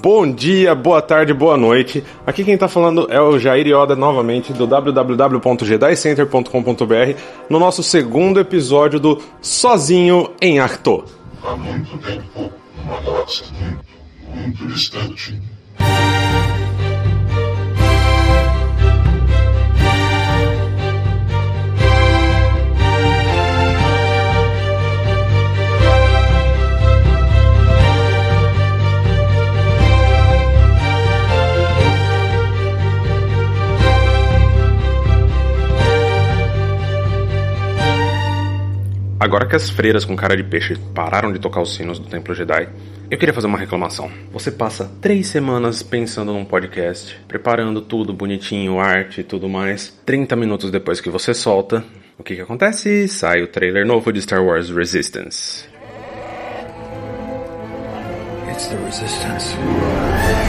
Bom dia, boa tarde, boa noite. Aqui quem tá falando é o Jair Ioda novamente do www.gedicenter.com.br no nosso segundo episódio do Sozinho em Arto. Há muito tempo, uma galáxia muito, muito distante. Agora que as freiras com cara de peixe pararam de tocar os sinos do Templo Jedi, eu queria fazer uma reclamação. Você passa três semanas pensando num podcast, preparando tudo bonitinho, arte e tudo mais. 30 minutos depois que você solta, o que, que acontece? Sai o trailer novo de Star Wars Resistance. It's the Resistance.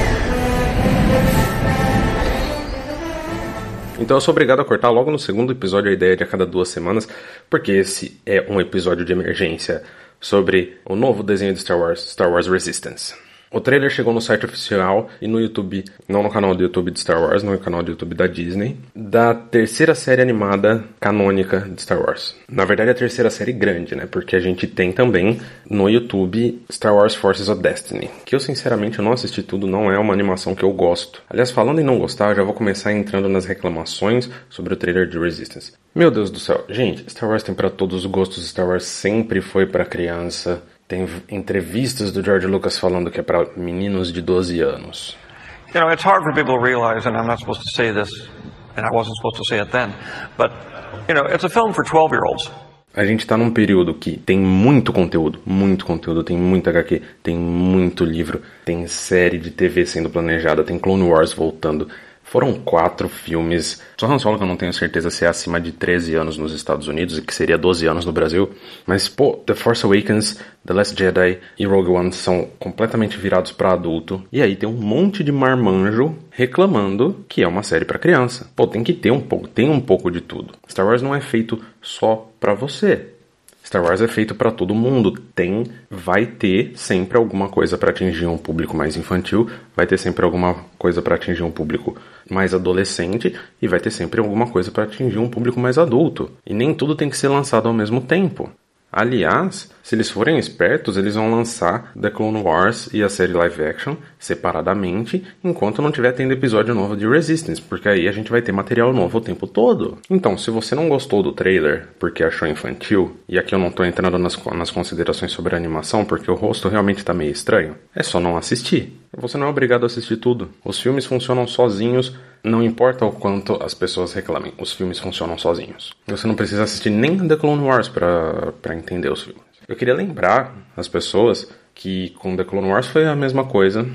Então eu sou obrigado a cortar logo no segundo episódio a ideia de a cada duas semanas, porque esse é um episódio de emergência sobre o novo desenho de Star Wars, Star Wars Resistance. O trailer chegou no site oficial e no YouTube, não no canal do YouTube de Star Wars, no canal do YouTube da Disney, da terceira série animada canônica de Star Wars. Na verdade, a terceira série grande, né? Porque a gente tem também no YouTube Star Wars Forces of Destiny, que eu sinceramente não assisti tudo, não é uma animação que eu gosto. Aliás, falando em não gostar, eu já vou começar entrando nas reclamações sobre o trailer de Resistance. Meu Deus do céu, gente, Star Wars tem para todos os gostos, Star Wars sempre foi para criança. Tem entrevistas do George Lucas falando que é para meninos de 12 anos. You know, it's hard for people to realize, and I'm not supposed to say this, and I wasn't supposed to say it then, but, you know, it's a film for 12 year olds. A gente tá num período que tem muito conteúdo, muito conteúdo, tem muita HQ, tem muito livro, tem série de TV sendo planejada, tem Clone Wars voltando. Foram quatro filmes. Só Han Solo que eu não tenho certeza se é acima de 13 anos nos Estados Unidos e que seria 12 anos no Brasil. Mas, pô, The Force Awakens, The Last Jedi e Rogue One são completamente virados para adulto. E aí tem um monte de marmanjo reclamando que é uma série para criança. Pô, tem que ter um pouco, tem um pouco de tudo. Star Wars não é feito só para você. Star Wars é feito para todo mundo. Tem, vai ter sempre alguma coisa para atingir um público mais infantil, vai ter sempre alguma coisa para atingir um público mais adolescente e vai ter sempre alguma coisa para atingir um público mais adulto. E nem tudo tem que ser lançado ao mesmo tempo. Aliás, se eles forem espertos, eles vão lançar The Clone Wars e a série live action separadamente, enquanto não tiver tendo episódio novo de Resistance, porque aí a gente vai ter material novo o tempo todo. Então, se você não gostou do trailer porque achou infantil, e aqui eu não tô entrando nas, nas considerações sobre a animação porque o rosto realmente tá meio estranho, é só não assistir. Você não é obrigado a assistir tudo. Os filmes funcionam sozinhos, não importa o quanto as pessoas reclamem, os filmes funcionam sozinhos. Você não precisa assistir nem The Clone Wars para entender os filmes. Eu queria lembrar as pessoas que com The Clone Wars foi a mesma coisa.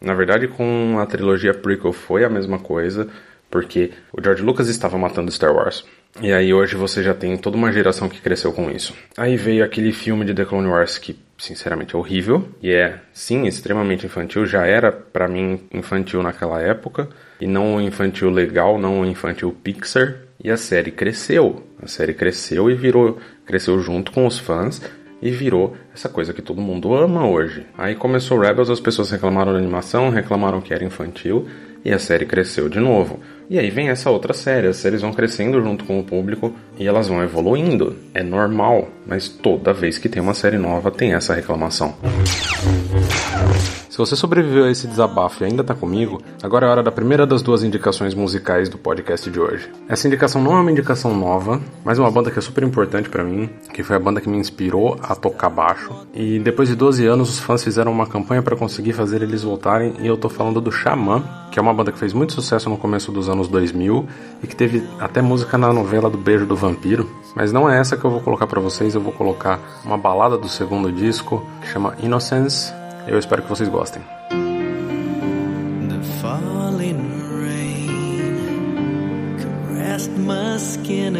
Na verdade, com a trilogia prequel foi a mesma coisa, porque o George Lucas estava matando Star Wars. E aí hoje você já tem toda uma geração que cresceu com isso. Aí veio aquele filme de The Clone Wars que, sinceramente, é horrível. E é, sim, extremamente infantil. Já era, para mim, infantil naquela época. E não um infantil legal, não um infantil Pixar. E a série cresceu. A série cresceu e virou... Cresceu junto com os fãs e virou essa coisa que todo mundo ama hoje. Aí começou Rebels, as pessoas reclamaram da animação, reclamaram que era infantil e a série cresceu de novo. E aí vem essa outra série, as séries vão crescendo junto com o público e elas vão evoluindo. É normal, mas toda vez que tem uma série nova tem essa reclamação. Se você sobreviveu a esse desabafo e ainda está comigo, agora é hora da primeira das duas indicações musicais do podcast de hoje. Essa indicação não é uma indicação nova, mas uma banda que é super importante para mim, que foi a banda que me inspirou a tocar baixo. E depois de 12 anos, os fãs fizeram uma campanha para conseguir fazer eles voltarem, e eu tô falando do Xamã, que é uma banda que fez muito sucesso no começo dos anos 2000 e que teve até música na novela do Beijo do Vampiro. Mas não é essa que eu vou colocar para vocês, eu vou colocar uma balada do segundo disco que chama Innocence eu espero que vocês gostem. The falling rain caressed my skin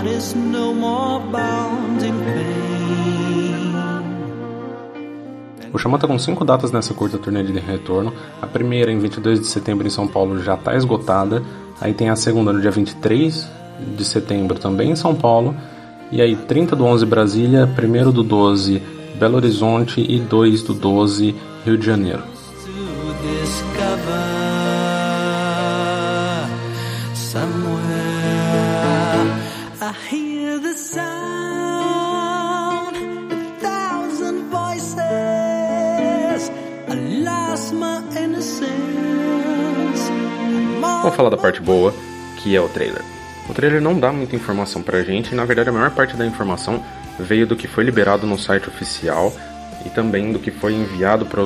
heart is no more bound in pain. O Xamã tá com cinco datas nessa curta turnê de retorno. A primeira, em 22 de setembro, em São Paulo, já está esgotada. Aí tem a segunda, no dia 23 de setembro, também em São Paulo. E aí, 30 do 11, Brasília, 1 do 12, Belo Horizonte e 2 do 12, Rio de Janeiro. Vamos falar da parte boa, que é o trailer. O trailer não dá muita informação pra gente, e na verdade a maior parte da informação veio do que foi liberado no site oficial e também do que foi enviado para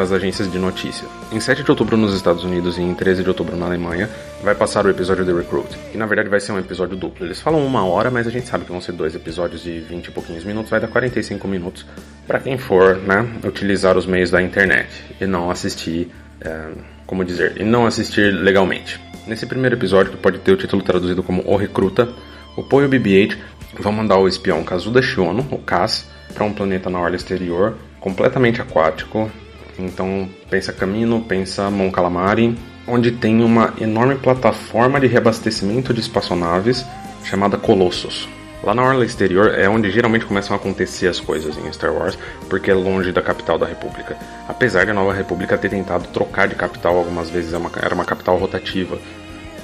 as agências de notícia. Em 7 de outubro nos Estados Unidos e em 13 de outubro na Alemanha, vai passar o episódio The Recruit, que na verdade vai ser um episódio duplo. Eles falam uma hora, mas a gente sabe que vão ser dois episódios de 20 e pouquinhos minutos, vai dar 45 minutos para quem for, né, utilizar os meios da internet e não assistir é, como dizer, e não assistir legalmente. Nesse primeiro episódio, que pode ter o título traduzido como O Recruta, o Poe e o BB-8 vão mandar o espião Kazuda Shiono, o Kaz, para um planeta na orla exterior, completamente aquático. Então, pensa Camino, pensa Mon Calamari, onde tem uma enorme plataforma de reabastecimento de espaçonaves chamada Colossus. Lá na orla exterior é onde geralmente começam a acontecer as coisas em Star Wars, porque é longe da capital da República. Apesar de a Nova República ter tentado trocar de capital algumas vezes, é era uma capital rotativa.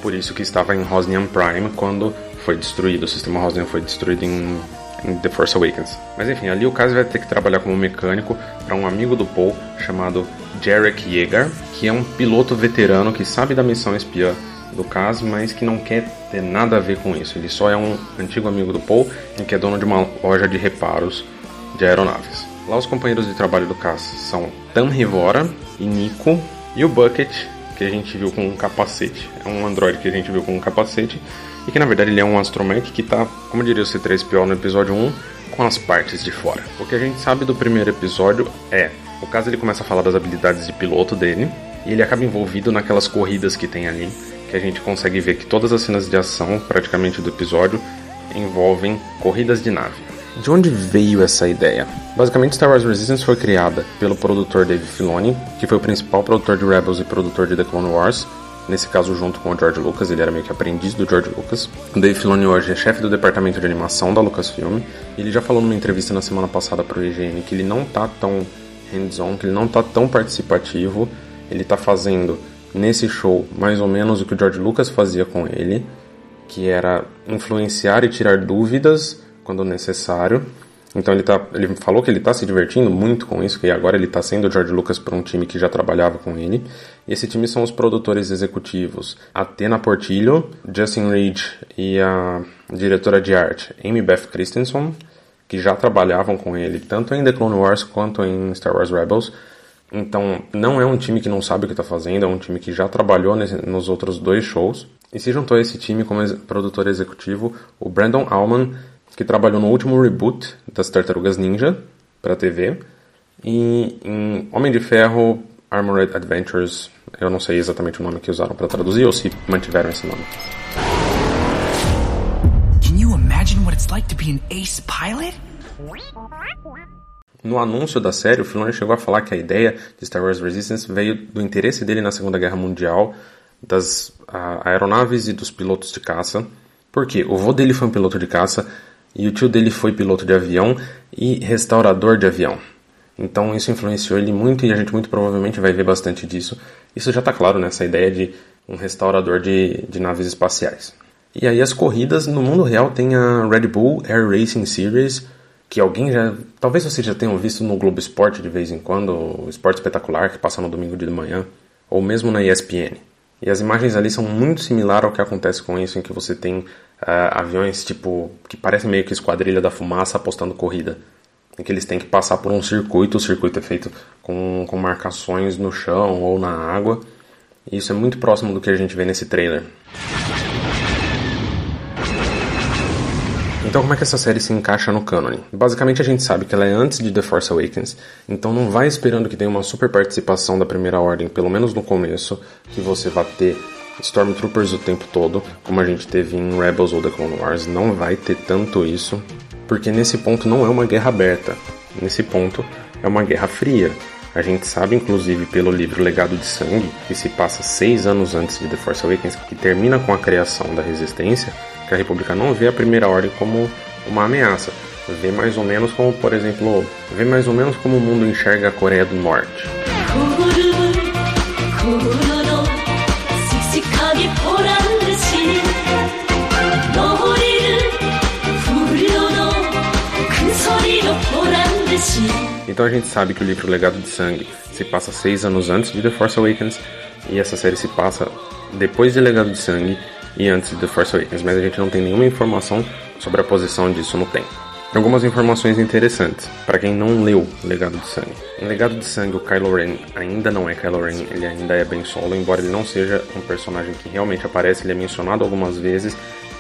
Por isso que estava em Rosnian Prime quando foi destruído, o sistema Rosnian foi destruído em, em The Force Awakens. Mas enfim, ali o Caso vai ter que trabalhar como mecânico para um amigo do Paul chamado Jarek Yeager, que é um piloto veterano que sabe da missão espiã do caso, mas que não quer ter nada a ver com isso. Ele só é um antigo amigo do Paul e que é dono de uma loja de reparos de aeronaves. Lá os companheiros de trabalho do Cass são Tam Rivora e Nico e o Bucket, que a gente viu com um capacete. É um androide que a gente viu com um capacete e que na verdade ele é um astromech que está, como diria o C3PO no episódio 1, com as partes de fora. O que a gente sabe do primeiro episódio é, o caso ele começa a falar das habilidades de piloto dele e ele acaba envolvido naquelas corridas que tem ali que a gente consegue ver que todas as cenas de ação, praticamente do episódio, envolvem corridas de nave. De onde veio essa ideia? Basicamente, Star Wars Resistance foi criada pelo produtor Dave Filoni, que foi o principal produtor de Rebels e produtor de The Clone Wars, nesse caso junto com o George Lucas, ele era meio que aprendiz do George Lucas. O Dave Filoni hoje é chefe do departamento de animação da Lucasfilm. Ele já falou numa entrevista na semana passada para o IGN que ele não tá tão hands-on, que ele não tá tão participativo, ele tá fazendo nesse show mais ou menos o que o George Lucas fazia com ele, que era influenciar e tirar dúvidas quando necessário. Então ele, tá, ele falou que ele está se divertindo muito com isso, que agora ele está sendo George Lucas para um time que já trabalhava com ele. Esse time são os produtores executivos Athena Portillo, Justin Reed e a diretora de arte Amy Beth Christensen, que já trabalhavam com ele tanto em The Clone Wars quanto em Star Wars Rebels. Então, não é um time que não sabe o que está fazendo, é um time que já trabalhou nesse, nos outros dois shows. E se juntou a esse time como ex produtor executivo o Brandon Allman, que trabalhou no último reboot das Tartarugas Ninja para TV, e em Homem de Ferro Armored Adventures, eu não sei exatamente o nome que usaram para traduzir ou se mantiveram esse nome. Can you imagine what it's like to be an ace pilot? No anúncio da série, o Filoni chegou a falar que a ideia de Star Wars Resistance veio do interesse dele na Segunda Guerra Mundial, das a, aeronaves e dos pilotos de caça. Porque o vô dele foi um piloto de caça e o tio dele foi piloto de avião e restaurador de avião. Então isso influenciou ele muito e a gente muito provavelmente vai ver bastante disso. Isso já está claro nessa ideia de um restaurador de, de naves espaciais. E aí as corridas no mundo real tem a Red Bull Air Racing Series, que alguém já. Talvez vocês já tenham visto no Globo Esporte de vez em quando, o Esporte Espetacular, que passa no domingo de manhã, ou mesmo na ESPN. E as imagens ali são muito similares ao que acontece com isso, em que você tem uh, aviões tipo que parecem meio que esquadrilha da fumaça apostando corrida. Em que eles têm que passar por um circuito, o circuito é feito com, com marcações no chão ou na água. E isso é muito próximo do que a gente vê nesse trailer. Então como é que essa série se encaixa no canon? Basicamente a gente sabe que ela é antes de The Force Awakens, então não vai esperando que tenha uma super participação da Primeira Ordem, pelo menos no começo, que você vá ter Stormtroopers o tempo todo, como a gente teve em Rebels ou The Clone Wars, não vai ter tanto isso, porque nesse ponto não é uma guerra aberta. Nesse ponto é uma guerra fria. A gente sabe, inclusive, pelo livro Legado de Sangue, que se passa seis anos antes de The Force Awakens, que termina com a criação da Resistência, que a República não vê a Primeira Ordem como uma ameaça. Vê mais ou menos como, por exemplo, vê mais ou menos como o mundo enxerga a Coreia do Norte. Então a gente sabe que o livro Legado de Sangue se passa seis anos antes de The Force Awakens e essa série se passa depois de Legado de Sangue e antes de The Force Awakens, mas a gente não tem nenhuma informação sobre a posição disso no tempo. Algumas informações interessantes para quem não leu Legado de Sangue. Em Legado de Sangue, o Kylo Ren ainda não é Kylo Ren, ele ainda é Ben Solo, embora ele não seja um personagem que realmente aparece, ele é mencionado algumas vezes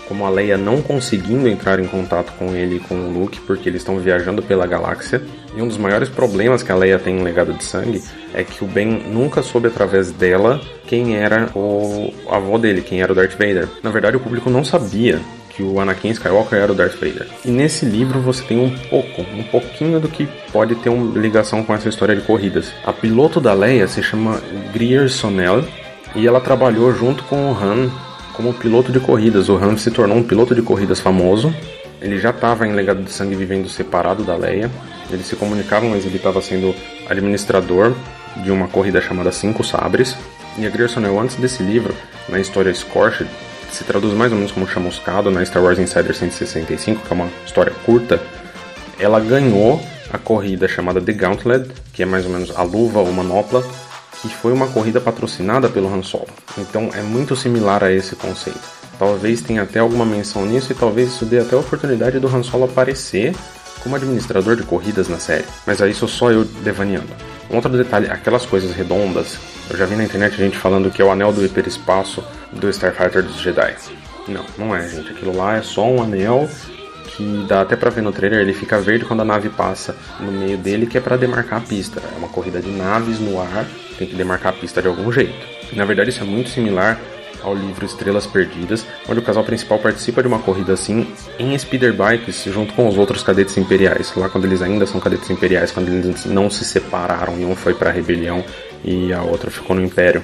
como a Leia não conseguindo entrar em contato com ele e com o Luke, porque eles estão viajando pela galáxia. E um dos maiores problemas que a Leia tem em Legado de Sangue é que o Ben nunca soube através dela quem era o avô dele, quem era o Darth Vader. Na verdade, o público não sabia que o Anakin Skywalker era o Darth Vader. E nesse livro você tem um pouco, um pouquinho do que pode ter uma ligação com essa história de corridas. A piloto da Leia se chama Greer Sonell e ela trabalhou junto com o Han como piloto de corridas. O Han se tornou um piloto de corridas famoso. Ele já estava em Legado de Sangue vivendo separado da Leia. Eles se comunicavam, mas ele estava sendo administrador de uma corrida chamada Cinco Sabres. E a Grierson antes desse livro, na história Scorched, se traduz mais ou menos como chamuscado na Star Wars Insider 165, que é uma história curta. Ela ganhou a corrida chamada The Gauntlet, que é mais ou menos a luva ou manopla, que foi uma corrida patrocinada pelo Han Solo. Então é muito similar a esse conceito. Talvez tenha até alguma menção nisso e talvez isso dê até a oportunidade do Han Solo aparecer como administrador de corridas na série. Mas aí sou só eu devaneando. Um outro detalhe, aquelas coisas redondas, eu já vi na internet gente falando que é o anel do hiperespaço do Starfighter dos Jedi. Não, não é, gente. Aquilo lá é só um anel que dá até pra ver no trailer, ele fica verde quando a nave passa no meio dele, que é para demarcar a pista. É uma corrida de naves no ar tem que demarcar a pista de algum jeito. Na verdade, isso é muito similar ao livro Estrelas Perdidas, onde o casal principal participa de uma corrida assim em speeder bikes junto com os outros cadetes imperiais, lá quando eles ainda são cadetes imperiais, quando eles não se separaram e um foi para a rebelião e a outra ficou no império.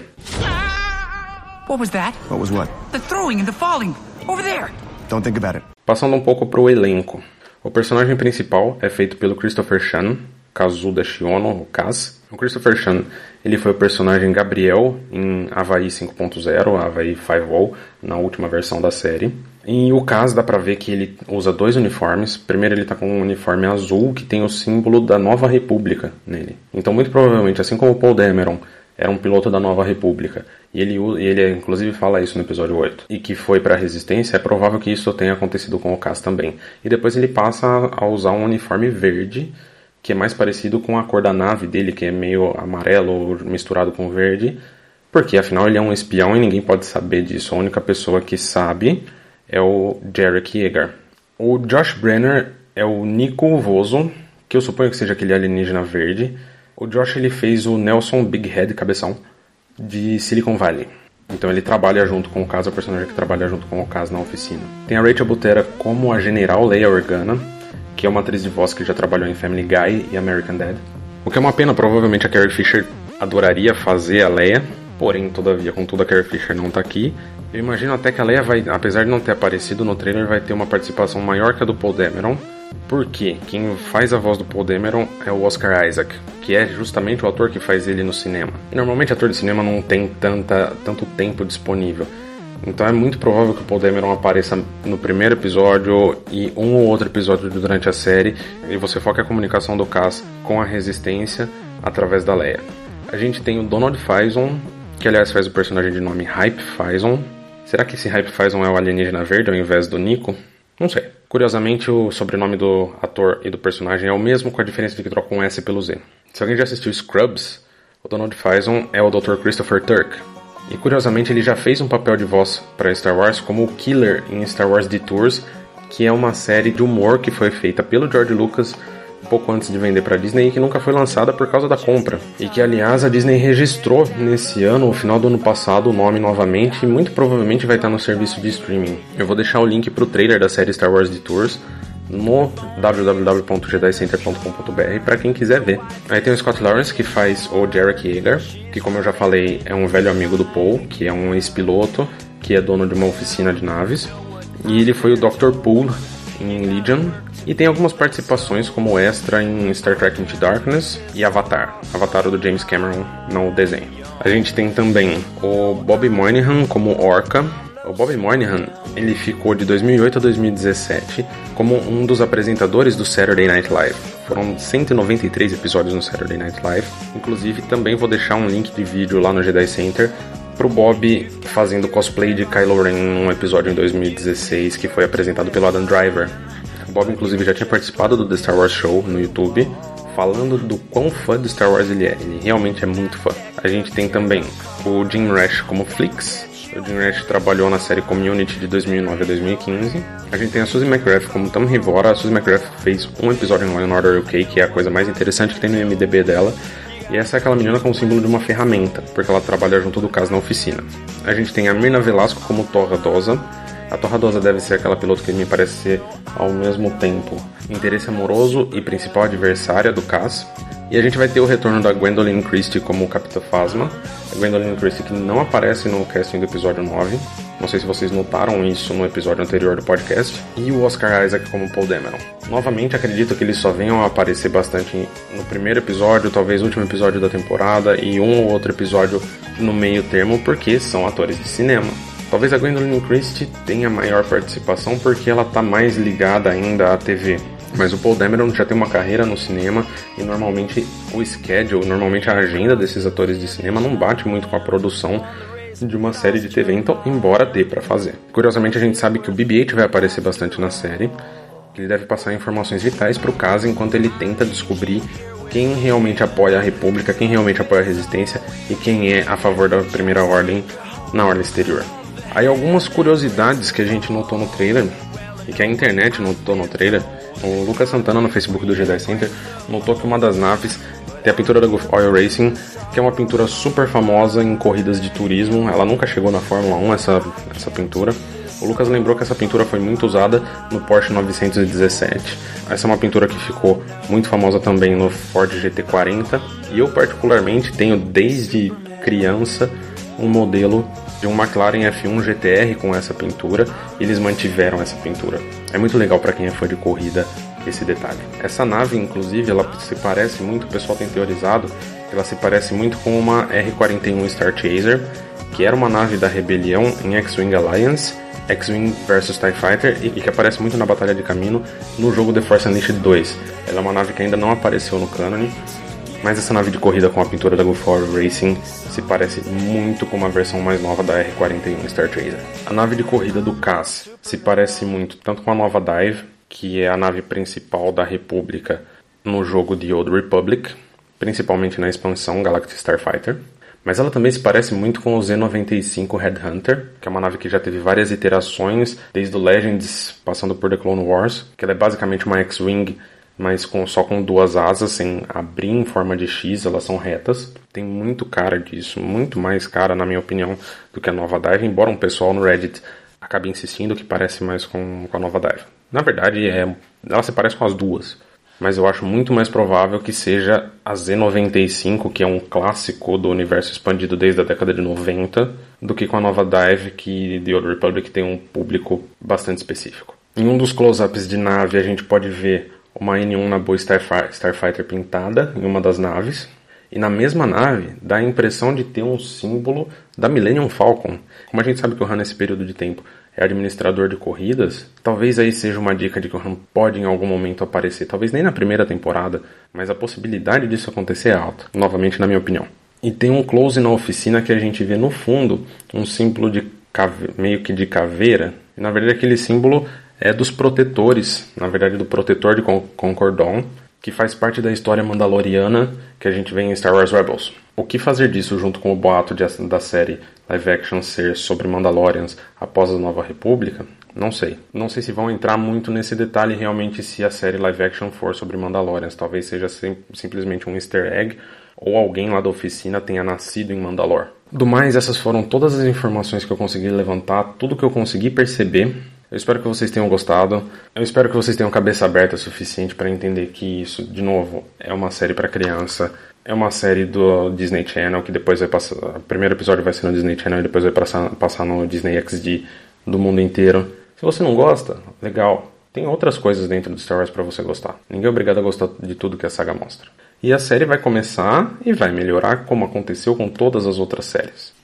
What was that? What was what? The throwing and the falling. Over there. Don't think about it. Passando um pouco pro elenco. O personagem principal é feito pelo Christopher Chan, Kazuda Shiono, o Kaz. O Christopher Chan, ele foi o personagem Gabriel em Havaí 5.0, Havaí 5.0, na última versão da série. E o Kaz dá pra ver que ele usa dois uniformes. Primeiro ele tá com um uniforme azul que tem o símbolo da Nova República nele. Então muito provavelmente, assim como o Paul Dameron era um piloto da Nova República, e ele, ele inclusive fala isso no episódio 8, e que foi para a Resistência, é provável que isso tenha acontecido com o Kaz também. E depois ele passa a usar um uniforme verde, que é mais parecido com a cor da nave dele, que é meio amarelo misturado com verde, porque afinal ele é um espião e ninguém pode saber disso. A única pessoa que sabe é o Derek Yeager. O Josh Brenner é o Nico Voso, que eu suponho que seja aquele alienígena verde. O Josh ele fez o Nelson Big Head Cabeção de Silicon Valley. Então ele trabalha junto com o Caso, é o personagem que trabalha junto com o Caso na oficina. Tem a Rachel Butera como a General Leia Organa, que é uma atriz de voz que já trabalhou em Family Guy e American Dad. O que é uma pena, provavelmente a Carrie Fisher adoraria fazer a Leia, porém, todavia, contudo, a Carrie Fisher não tá aqui. Eu imagino até que a Leia vai, apesar de não ter aparecido no trailer, vai ter uma participação maior que a do Paul Dameron, porque quem faz a voz do Paul Dameron é o Oscar Isaac, que é justamente o ator que faz ele no cinema. E normalmente ator de cinema não tem tanta, tanto tempo disponível. Então é muito provável que o Paul Dameron apareça no primeiro episódio e um ou outro episódio durante a série, e você foca a comunicação do Cass com a Resistência através da Leia. A gente tem o Donald Faison, que aliás faz o personagem de nome Hype Faison. Será que esse Hype Faison é o alienígena verde ao invés do Nico? Não sei. Curiosamente, o sobrenome do ator e do personagem é o mesmo, com a diferença de que troca um S pelo Z. Se alguém já assistiu Scrubs, o Donald Faison é o Dr. Christopher Turk, e curiosamente ele já fez um papel de voz para Star Wars como o Killer em Star Wars Detours, que é uma série de humor que foi feita pelo George Lucas pouco antes de vender para Disney e que nunca foi lançada por causa da compra. E que aliás a Disney registrou nesse ano, no final do ano passado, o nome novamente e muito provavelmente vai estar no serviço de streaming. Eu vou deixar o link pro trailer da série Star Wars Detours no www.jedicenter.com.br para quem quiser ver. Aí tem o Scott Lawrence que faz o Derek Yeager, que como eu já falei é um velho amigo do Paul, que é um ex-piloto, que é dono de uma oficina de naves. E ele foi o Dr. Poole em Legion. E tem algumas participações como extra em Star Trek Into Darkness e Avatar. Avatar do James Cameron no desenho. A gente tem também o Bob Moynihan como Orca, o Bob Moynihan, ele ficou de 2008 a 2017 como um dos apresentadores do Saturday Night Live. Foram 193 episódios no Saturday Night Live. Inclusive, também vou deixar um link de vídeo lá no Jedi Center pro Bob fazendo cosplay de Kylo Ren num episódio em 2016 que foi apresentado pelo Adam Driver. O Bob, inclusive, já tinha participado do The Star Wars Show no YouTube, falando do quão fã do Star Wars ele é. Ele realmente é muito fã. A gente tem também o Jim Rash como Flix, o Jim Rash trabalhou na série Community de 2009 a 2015. A gente tem a Suzy McGrath como Tam Rivora. A Suzy McGrath fez um episódio em Law Order UK, que é a coisa mais interessante que tem no MDB dela. E essa é aquela menina com o símbolo de uma ferramenta, porque ela trabalha junto do caso na oficina. A gente tem a Mirna Velasco como Torra Dosa. A Torra Dosa deve ser aquela piloto que me parece ser, ao mesmo tempo, interesse amoroso e principal adversária do Cass. E a gente vai ter o retorno da Gwendolyn Christie como Capitã Phasma. A Gwendolyn Christie que não aparece no casting do episódio 9. Não sei se vocês notaram isso no episódio anterior do podcast. E o Oscar Isaac como Paul Dameron. Novamente, acredito que eles só venham a aparecer bastante no primeiro episódio, talvez último episódio da temporada e um ou outro episódio no meio termo, porque são atores de cinema. Talvez a Gwendolyn Christie tenha maior participação porque ela está mais ligada ainda à TV. Mas o Paul Dameron já tem uma carreira no cinema e normalmente o schedule, normalmente a agenda desses atores de cinema não bate muito com a produção de uma série de TV, então, embora dê para fazer. Curiosamente, a gente sabe que o BB-8 vai aparecer bastante na série. Ele deve passar informações vitais para o caso enquanto ele tenta descobrir quem realmente apoia a República, quem realmente apoia a Resistência e quem é a favor da Primeira Ordem na Ordem Exterior. Aí algumas curiosidades que a gente notou no trailer e que a internet notou no trailer o Lucas Santana, no Facebook do Jedi Center, notou que uma das naves tem a pintura da Gulf Oil Racing, que é uma pintura super famosa em corridas de turismo. Ela nunca chegou na Fórmula 1, essa, essa pintura. O Lucas lembrou que essa pintura foi muito usada no Porsche 917. Essa é uma pintura que ficou muito famosa também no Ford GT40. E eu, particularmente, tenho desde criança um modelo de um McLaren F1 GTR com essa pintura, eles mantiveram essa pintura. É muito legal para quem é fã de corrida esse detalhe. Essa nave, inclusive, ela se parece muito, o pessoal tem teorizado, ela se parece muito com uma R-41 Star Chaser, que era uma nave da rebelião em X-Wing Alliance, X-Wing vs TIE Fighter e que aparece muito na Batalha de Camino no jogo The Force Unleashed 2. Ela é uma nave que ainda não apareceu no canon, mas essa nave de corrida com a pintura da Gulf Racing se parece muito com uma versão mais nova da R-41 Star Tracer. A nave de corrida do CAS se parece muito tanto com a nova Dive, que é a nave principal da República no jogo The Old Republic, principalmente na expansão Galactic Starfighter, mas ela também se parece muito com o Z-95 Headhunter, que é uma nave que já teve várias iterações, desde o Legends passando por The Clone Wars, que ela é basicamente uma X-Wing mas com, só com duas asas, sem abrir em forma de X, elas são retas. Tem muito cara disso, muito mais cara, na minha opinião, do que a nova Dive, embora um pessoal no Reddit acabe insistindo que parece mais com, com a nova Dive. Na verdade, é, ela se parece com as duas, mas eu acho muito mais provável que seja a Z95, que é um clássico do universo expandido desde a década de 90, do que com a nova Dive, que The Old Republic tem um público bastante específico. Em um dos close-ups de nave, a gente pode ver uma N1 na boa Starfighter pintada em uma das naves. E na mesma nave dá a impressão de ter um símbolo da Millennium Falcon. Como a gente sabe que o Han nesse período de tempo é administrador de corridas, talvez aí seja uma dica de que o Han pode em algum momento aparecer, talvez nem na primeira temporada, mas a possibilidade disso acontecer é alta, novamente na minha opinião. E tem um close na oficina que a gente vê no fundo um símbolo de cave... meio que de caveira, na verdade aquele símbolo é dos protetores, na verdade do protetor de Concordon, que faz parte da história mandaloriana que a gente vê em Star Wars Rebels. O que fazer disso junto com o boato de, da série live action ser sobre Mandalorians após a Nova República? Não sei. Não sei se vão entrar muito nesse detalhe realmente se a série live action for sobre Mandalorians. Talvez seja sim, simplesmente um easter egg ou alguém lá da oficina tenha nascido em Mandalor. Do mais, essas foram todas as informações que eu consegui levantar, tudo que eu consegui perceber Eu espero que vocês tenham gostado. Eu espero que vocês tenham cabeça aberta o suficiente para entender que isso, de novo, é uma série para criança. É uma série do Disney Channel que depois vai passar. O primeiro episódio vai ser no Disney Channel e depois vai passar, passar no Disney XD do mundo inteiro. Se você não gosta, legal. Tem outras coisas dentro do Star Wars para você gostar. Ninguém é obrigado a gostar de tudo que a saga mostra. E a série vai começar e vai melhorar como aconteceu com todas as outras séries.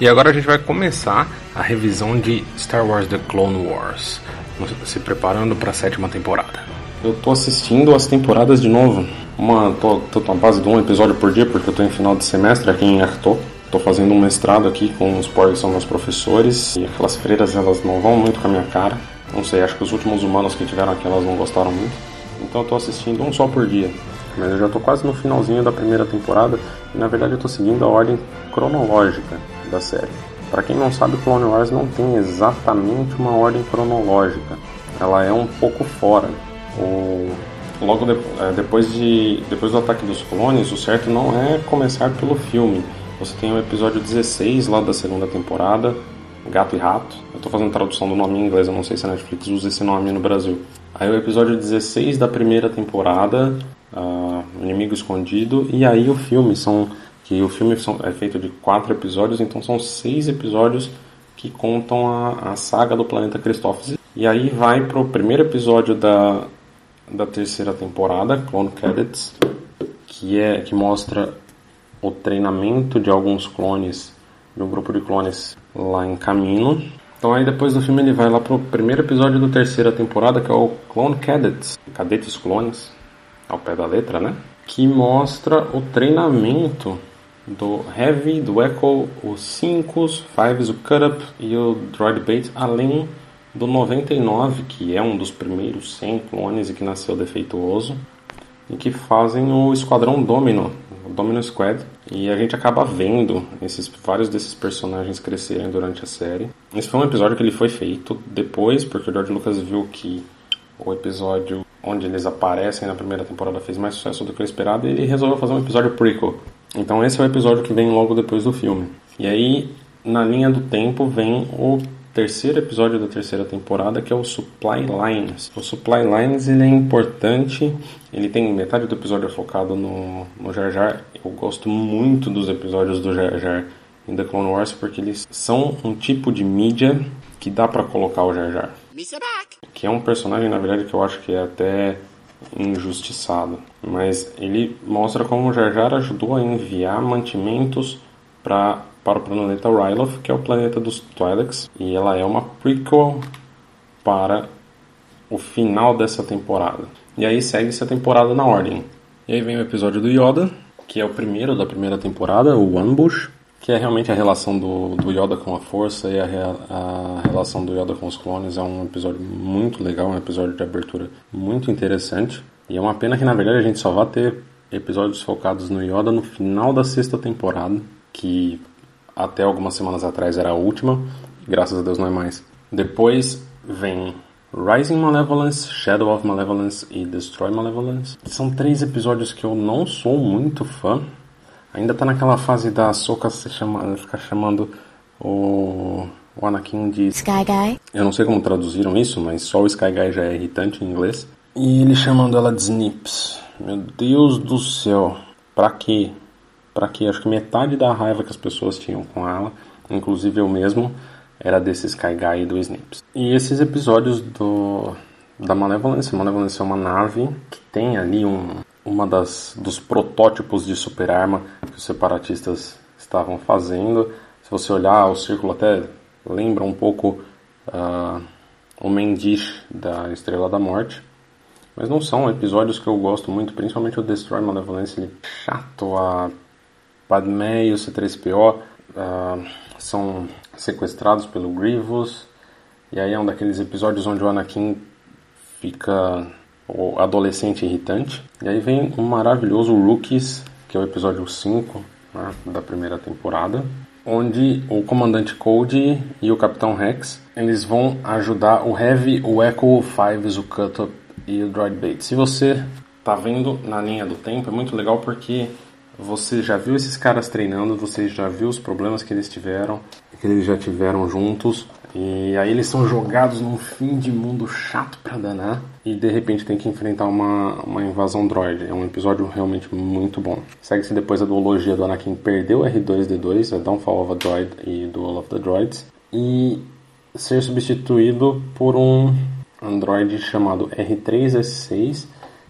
E agora a gente vai começar a revisão de Star Wars The Clone Wars, se preparando para a sétima temporada. Eu tô assistindo as temporadas de novo. Uma, tô, tô base de um episódio por dia, porque eu tô em final de semestre aqui em Arto. Tô fazendo um mestrado aqui com os pais que são meus professores. E aquelas freiras, elas não vão muito com a minha cara. Não sei, acho que os últimos humanos que tiveram aqui, elas não gostaram muito. Então eu tô assistindo um só por dia. Mas eu já tô quase no finalzinho da primeira temporada. E na verdade eu tô seguindo a ordem cronológica da série. Para quem não sabe, Clone Wars não tem exatamente uma ordem cronológica. Ela é um pouco fora. O... Logo de... É, depois, de... depois do ataque dos clones, o certo não é começar pelo filme. Você tem o episódio 16 lá da segunda temporada, Gato e Rato. Eu estou fazendo tradução do nome em inglês, eu não sei se a Netflix usa esse nome no Brasil. Aí o episódio 16 da primeira temporada, uh, Inimigo Escondido, e aí o filme. São que o filme é feito de quatro episódios, então são seis episódios que contam a, a saga do planeta Christophsis. E aí vai pro primeiro episódio da, da terceira temporada, Clone Cadets, que é que mostra o treinamento de alguns clones, de um grupo de clones lá em Camino. Então aí depois do filme ele vai lá pro primeiro episódio da terceira temporada, que é o Clone Cadets, Cadetes Clones, ao pé da letra, né? Que mostra o treinamento do Heavy, do Echo, o 5, os 5, o Cut Up e o Droid Bait, além do 99, que é um dos primeiros 100 clones e que nasceu defeituoso, e que fazem o Esquadrão Domino, o Domino Squad, e a gente acaba vendo esses vários desses personagens crescerem durante a série. Esse foi um episódio que ele foi feito depois, porque o George Lucas viu que o episódio onde eles aparecem na primeira temporada fez mais sucesso do que o esperado e ele resolveu fazer um episódio prequel então esse é o episódio que vem logo depois do filme. E aí, na linha do tempo, vem o terceiro episódio da terceira temporada, que é o Supply Lines. O Supply Lines ele é importante, ele tem metade do episódio focado no, no Jar Jar. Eu gosto muito dos episódios do Jar Jar em The Clone Wars porque eles são um tipo de mídia que dá para colocar o Jar Jar. Que é um personagem, na verdade, que eu acho que é até injustiçado, mas ele mostra como Jar Jar ajudou a enviar mantimentos pra, para o planeta Ryloth, que é o planeta dos Twi'leks, e ela é uma prequel para o final dessa temporada. E aí segue essa temporada na ordem. E aí vem o episódio do Yoda, que é o primeiro da primeira temporada, o Ambush, que é realmente a relação do, do Yoda com a Força e a, a, relação do Yoda com os clones. É um episódio muito legal, um episódio de abertura muito interessante. E é uma pena que na verdade a gente só vai ter episódios focados no Yoda no final da sexta temporada, que até algumas semanas atrás era a última, graças a Deus não é mais. Depois vem Rising Malevolence, Shadow of Malevolence e Destroy Malevolence. São três episódios que eu não sou muito fã, Ainda tá naquela fase da Soka se chama, ficar chamando o, o Anakin de Sky Guy. Eu não sei como traduziram isso, mas só o Sky Guy já é irritante em inglês. E ele chamando ela de Snips. Meu Deus do céu. Pra quê? Pra quê? Acho que metade da raiva que as pessoas tinham com ela, inclusive eu mesmo, era desse Sky Guy e do Snips. E esses episódios do da Malevolência. Malevolência é uma nave que tem ali um, uma das dos protótipos de super arma que os separatistas estavam fazendo. Se você olhar o círculo até lembra um pouco uh, o Mendish da Estrela da Morte. Mas não são episódios que eu gosto muito, principalmente o Destroy Malevolence, ele é chato, a Padmé e o C3PO uh, ah, são sequestrados pelo Grievous, e aí é um daqueles episódios onde o Anakin fica o adolescente irritante. E aí vem um maravilhoso Rookies, que é o episódio 5 né, da primeira temporada, onde o comandante Cody e o capitão Rex eles vão ajudar o Heavy, o Echo, o Fives, o Cut e o Droid Bait. Se você tá vendo na linha do tempo, é muito legal porque você já viu esses caras treinando, você já viu os problemas que eles tiveram, que eles já tiveram juntos. E aí eles são jogados num fim de mundo chato pra danar e de repente tem que enfrentar uma, uma invasão droid. É um episódio realmente muito bom. Segue-se depois a duologia do Anakin perdeu R2-D2, a Downfall of a Droid e Duel of the Droids, e ser substituído por um android chamado R3-S6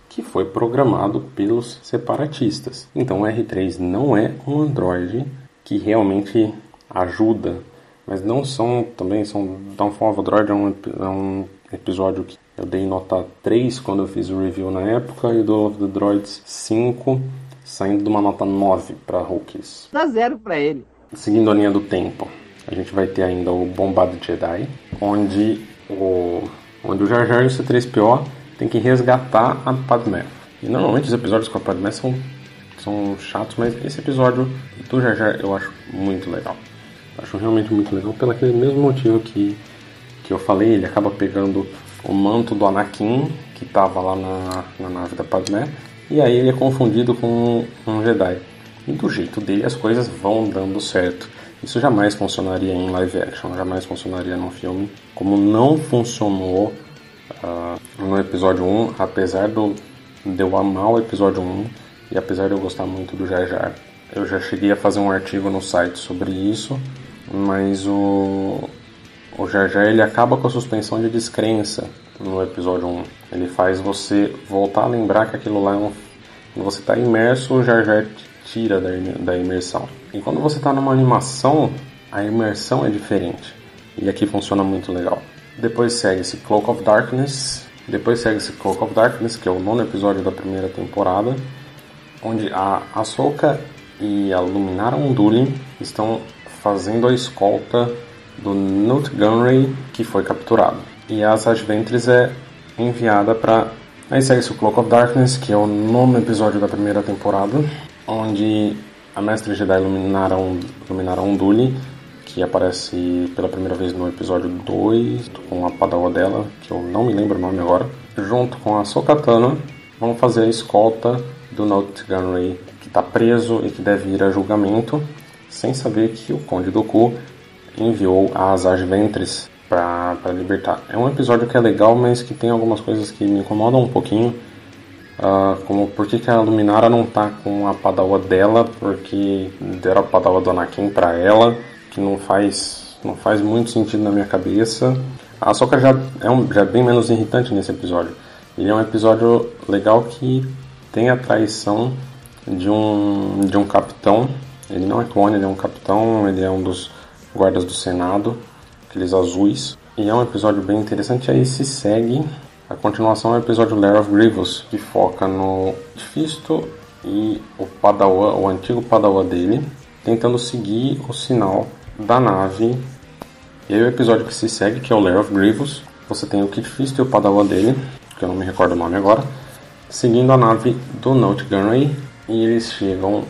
que foi programado pelos separatistas. Então o R3 não é um android que realmente ajuda mas não são também são Downfall of Droid é um, é um episódio que eu dei nota 3 quando eu fiz o review na época e do of the Droids 5 saindo de uma nota 9 para Rookies. Dá zero para ele. Seguindo a linha do tempo, a gente vai ter ainda o Bombado Jedi, onde o onde o Jar Jar e o C3PO tem que resgatar a Padmé. E normalmente os episódios com a Padmé são são chatos, mas esse episódio do Jar Jar eu acho muito legal. Acho realmente muito legal pelo aquele mesmo motivo que, que eu falei, ele acaba pegando o manto do Anakin, que estava lá na, na nave da Padmé, e aí ele é confundido com um Jedi. E do jeito dele as coisas vão dando certo. Isso jamais funcionaria em live action, jamais funcionaria num filme, como não funcionou uh, no episódio 1, apesar do, de eu amar o episódio 1 e apesar de eu gostar muito do Jar Jar. Eu já cheguei a fazer um artigo no site sobre isso, mas o, o Jar Jar ele acaba com a suspensão de descrença no episódio 1. Ele faz você voltar a lembrar que aquilo lá é um. Quando você está imerso, o Jar Jar te tira da, da imersão. E quando você está numa animação, a imersão é diferente. E aqui funciona muito legal. Depois segue-se Cloak of Darkness. Depois segue-se Cloak of Darkness, que é o nono episódio da primeira temporada. Onde a Ahsoka e a Luminara Unduli estão fazendo a escolta do Newt Gunray, que foi capturado. E a Asajj Ventress é enviada para... Aí segue-se o Cloak of Darkness, que é o nono episódio da primeira temporada, onde a Mestre Jedi Luminara, Luminara Unduli, que aparece pela primeira vez no episódio 2, com a padawa dela, que eu não me lembro o nome agora, junto com a Sokatana, vão fazer a escolta do Newt Gunray, que está preso e que deve ir a julgamento, sem saber que o Conde Doku enviou a Asajj Ventress para libertar. É um episódio que é legal, mas que tem algumas coisas que me incomodam um pouquinho. Uh, como por que, que a Luminara não tá com a padawa dela, porque deram a padawa do Anakin para ela, que não faz, não faz muito sentido na minha cabeça. A Ahsoka já é, um, já é bem menos irritante nesse episódio. Ele é um episódio legal que tem a traição de um, de um capitão ele não é clone, ele é um capitão, ele é um dos guardas do Senado, aqueles azuis. E é um episódio bem interessante. Aí se segue a continuação é episódio Lair of Grievous, que foca no Fisto e o Padawan, o antigo Padawan dele, tentando seguir o sinal da nave. E aí o episódio que se segue, que é o Lair of Grievous, você tem o Kit Fisto e o Padawan dele, que eu não me recordo o nome agora, seguindo a nave do Note Gunray, e eles chegam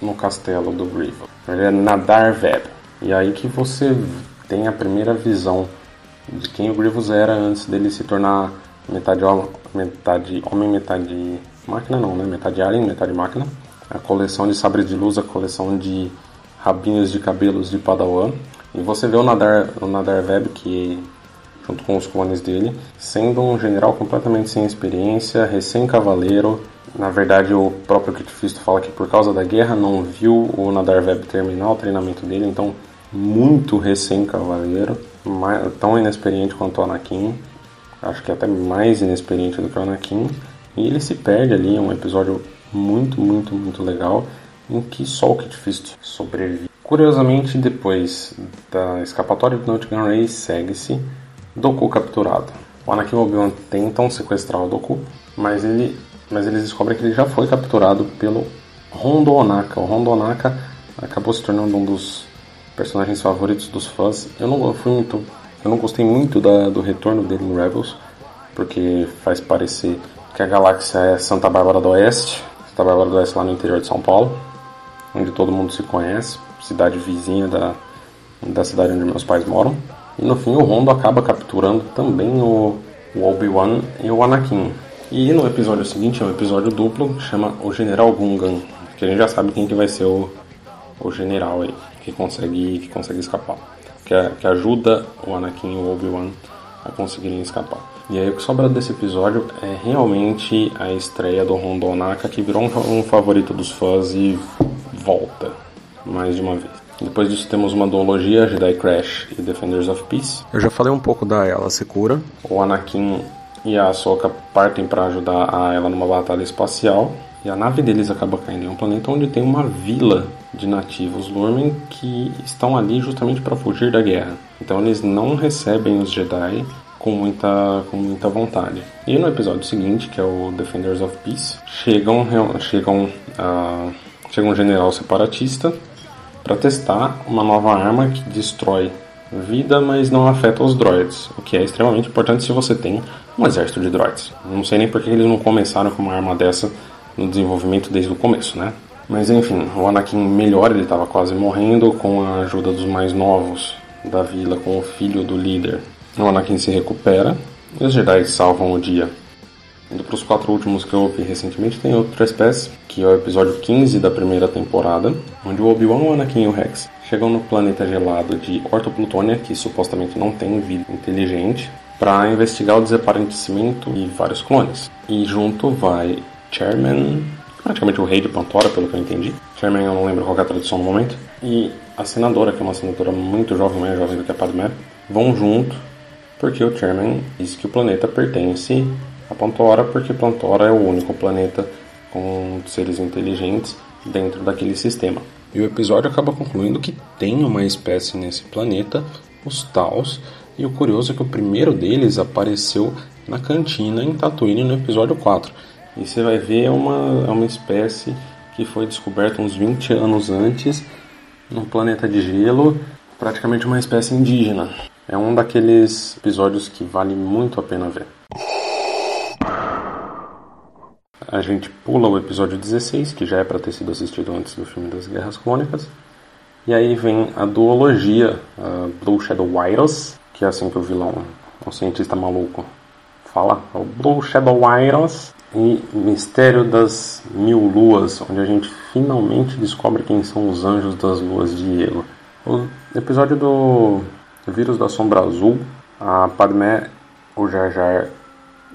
no castelo do Grievous. Ele é Nadar Veb. E aí que você tem a primeira visão de quem o Grievous era antes dele se tornar metade, metade homem, metade máquina, não, né? Metade alien, metade máquina. A coleção de sabres de luz, a coleção de rabinhos de cabelos de Padawan. E você vê o Nadar, o Nadar Veb, que junto com os clones dele, sendo um general completamente sem experiência, recém-cavaleiro, na verdade, o próprio Kit Fisto fala que por causa da guerra não viu o Nadar Web terminar o treinamento dele, então muito recém-cavaleiro, tão inexperiente quanto o Anakin, acho que até mais inexperiente do que o Anakin, e ele se perde ali, é um episódio muito, muito, muito legal, em que só o Kit Fisto sobrevive. Curiosamente, depois da escapatória do Nute Gunray, segue-se Doku capturado. O Anakin e Obi-Wan tentam sequestrar o Doku, mas ele mas eles descobrem que ele já foi capturado pelo Hondo Onaka. O Hondo Onaka acabou se tornando um dos personagens favoritos dos fãs. Eu não eu fui muito, eu não gostei muito da, do retorno dele no Rebels, porque faz parecer que a galáxia é Santa Bárbara do Oeste, Santa Bárbara do Oeste lá no interior de São Paulo, onde todo mundo se conhece. cidade vizinha da, da cidade onde meus pais moram. E no fim o Rondo acaba capturando também o, o Obi-Wan e o Anakin. E no episódio seguinte é um episódio duplo chama O General Gungan, que a gente já sabe quem que vai ser o, o general aí, que consegue, que consegue escapar. Que, que ajuda o Anakin e o Obi-Wan a conseguirem escapar. E aí o que sobra desse episódio é realmente a estreia do Rondo Onaka, que virou um, um favorito dos fãs e volta mais de uma vez. Depois disso temos uma duologia, Jedi Crash e Defenders of Peace. Eu já falei um pouco da Ela Secura. O Anakin e a Ahsoka partem para ajudar a ela numa batalha espacial. E a nave deles acaba caindo em um planeta onde tem uma vila de nativos Lurmen que estão ali justamente para fugir da guerra. Então eles não recebem os Jedi com muita, com muita vontade. E no episódio seguinte, que é o Defenders of Peace, chegam, chegam, uh, chega um general separatista para testar uma nova arma que destrói vida, mas não afeta os droids, o que é extremamente importante se você tem um exército de droids. Não sei nem por que eles não começaram com uma arma dessa no desenvolvimento desde o começo, né? Mas enfim, o Anakin melhora, ele estava quase morrendo com a ajuda dos mais novos da vila, com o filho do líder. O Anakin se recupera e os Jedi salvam o dia. Indo para os quatro últimos que eu ouvi recentemente, tem outra espécie, que é o episódio 15 da primeira temporada, onde o Obi-Wan, o Anakin e o Rex chegam no planeta gelado de Ortoplutônia, que supostamente não tem vida inteligente, para investigar o desaparecimento e vários clones. E junto vai Chairman, praticamente o rei de Pantora, pelo que eu entendi. Chairman eu não lembro qual é a tradução no momento. E a senadora, que é uma senadora muito jovem, mais jovem do que a Padmé, vão junto porque o Chairman diz que o planeta pertence a Pantora, porque Pantora é o único planeta com seres inteligentes dentro daquele sistema. E o episódio acaba concluindo que tem uma espécie nesse planeta, os Taos, e o curioso é que o primeiro deles apareceu na cantina em Tatooine no episódio 4. E você vai ver é uma, é uma espécie que foi descoberta uns 20 anos antes num planeta de gelo, praticamente uma espécie indígena. É um daqueles episódios que vale muito a pena ver. A gente pula o episódio 16, que já é para ter sido assistido antes do filme das Guerras Clônicas. E aí vem a duologia, a Blue Shadow Virus, que é assim que o vilão, o cientista maluco, fala, é o Blue Shadow Virus e Mistério das Mil Luas, onde a gente finalmente descobre quem são os anjos das luas de Elo. O episódio do Vírus da Sombra Azul, a Padmé, o Jar Jar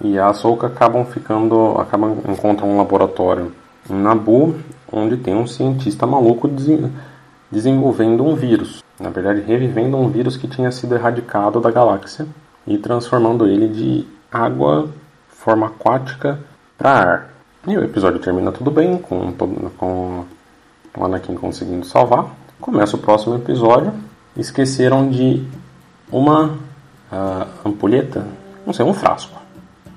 e a Ahsoka acabam ficando, acabam encontram um laboratório em Nabu, onde tem um cientista maluco desenvolvendo um vírus. Na verdade, revivendo um vírus que tinha sido erradicado da galáxia e transformando ele de água, forma aquática, para ar. E o episódio termina tudo bem, com, com o Anakin conseguindo salvar. Começa o próximo episódio. Esqueceram de uma uh, ampulheta, não sei, um frasco.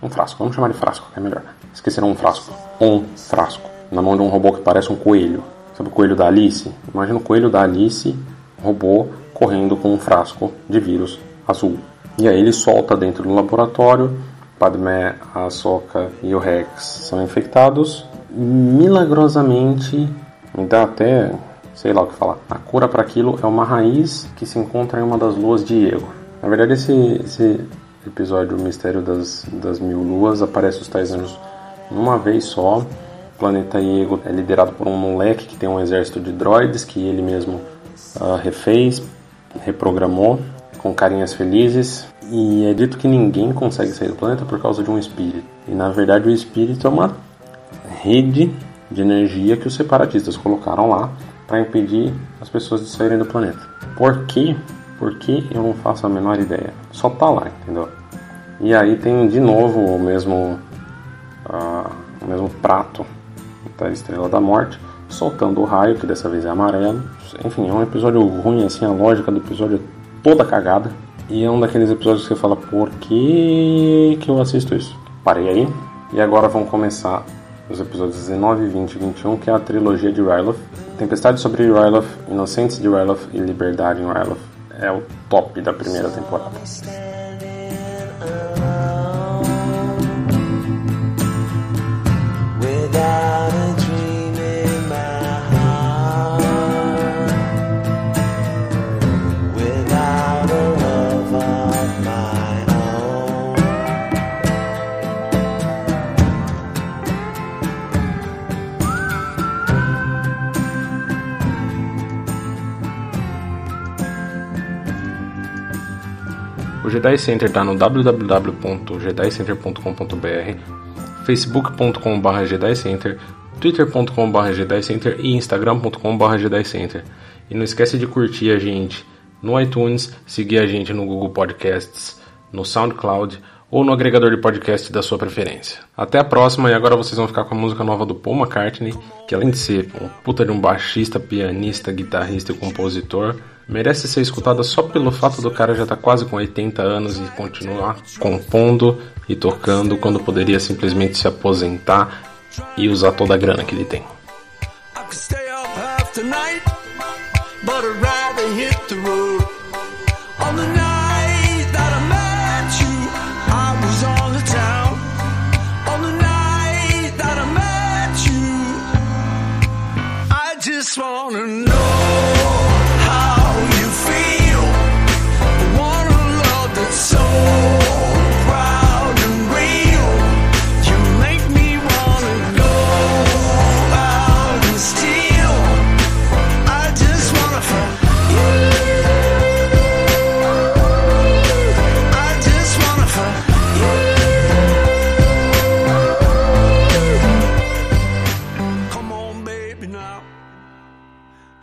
Um frasco, vamos chamar de frasco, que é melhor. Esqueceram um frasco. Um frasco. Na mão de um robô que parece um coelho. Sabe o coelho da Alice? Imagina o coelho da Alice, robô, correndo com um frasco de vírus azul. E aí ele solta dentro do laboratório. Padmé, a Soka e o Rex são infectados. Milagrosamente, me dá até sei lá o que falar. A cura para aquilo é uma raiz que se encontra em uma das luas de Ego. Na verdade, esse, esse episódio, o Mistério das, das Mil Luas, aparece os Tais Anjos numa vez só o planeta Iego é liderado por um moleque que tem um exército de droids que ele mesmo uh, refez, reprogramou com carinhas felizes. E é dito que ninguém consegue sair do planeta por causa de um espírito. E na verdade o espírito é uma rede de energia que os separatistas colocaram lá para impedir as pessoas de saírem do planeta. Por quê? Porque eu não faço a menor ideia. Só tá lá, entendeu? E aí tem de novo o mesmo, uh, o mesmo prato da Estrela da Morte, soltando o raio, que dessa vez é amarelo. Enfim, é um episódio ruim, assim, a lógica do episódio é toda cagada. E é um daqueles episódios que você fala, por que, que eu assisto isso? Parei aí. E agora vão começar os episódios 19, 20 e 21, que é a trilogia de Ryloth. Tempestade sobre Ryloth, Inocentes de Ryloth e Liberdade em Ryloth. É o top da primeira temporada. Without O Jedi Center está no www.jedicenter.com.br, facebook.com.br jedicenter, twitter.com.br jedicenter e instagram.com.br jedicenter. E não esquece de curtir a gente no iTunes, seguir a gente no Google Podcasts, no SoundCloud ou no agregador de podcast da sua preferência. Até a próxima e agora vocês vão ficar com a música nova do Paul McCartney, que além de ser um puta de um baixista, pianista, guitarrista e compositor, merece ser escutada só pelo fato do cara já estar tá quase com 80 anos e continuar compondo e tocando quando poderia simplesmente se aposentar e usar toda a grana que ele tem. but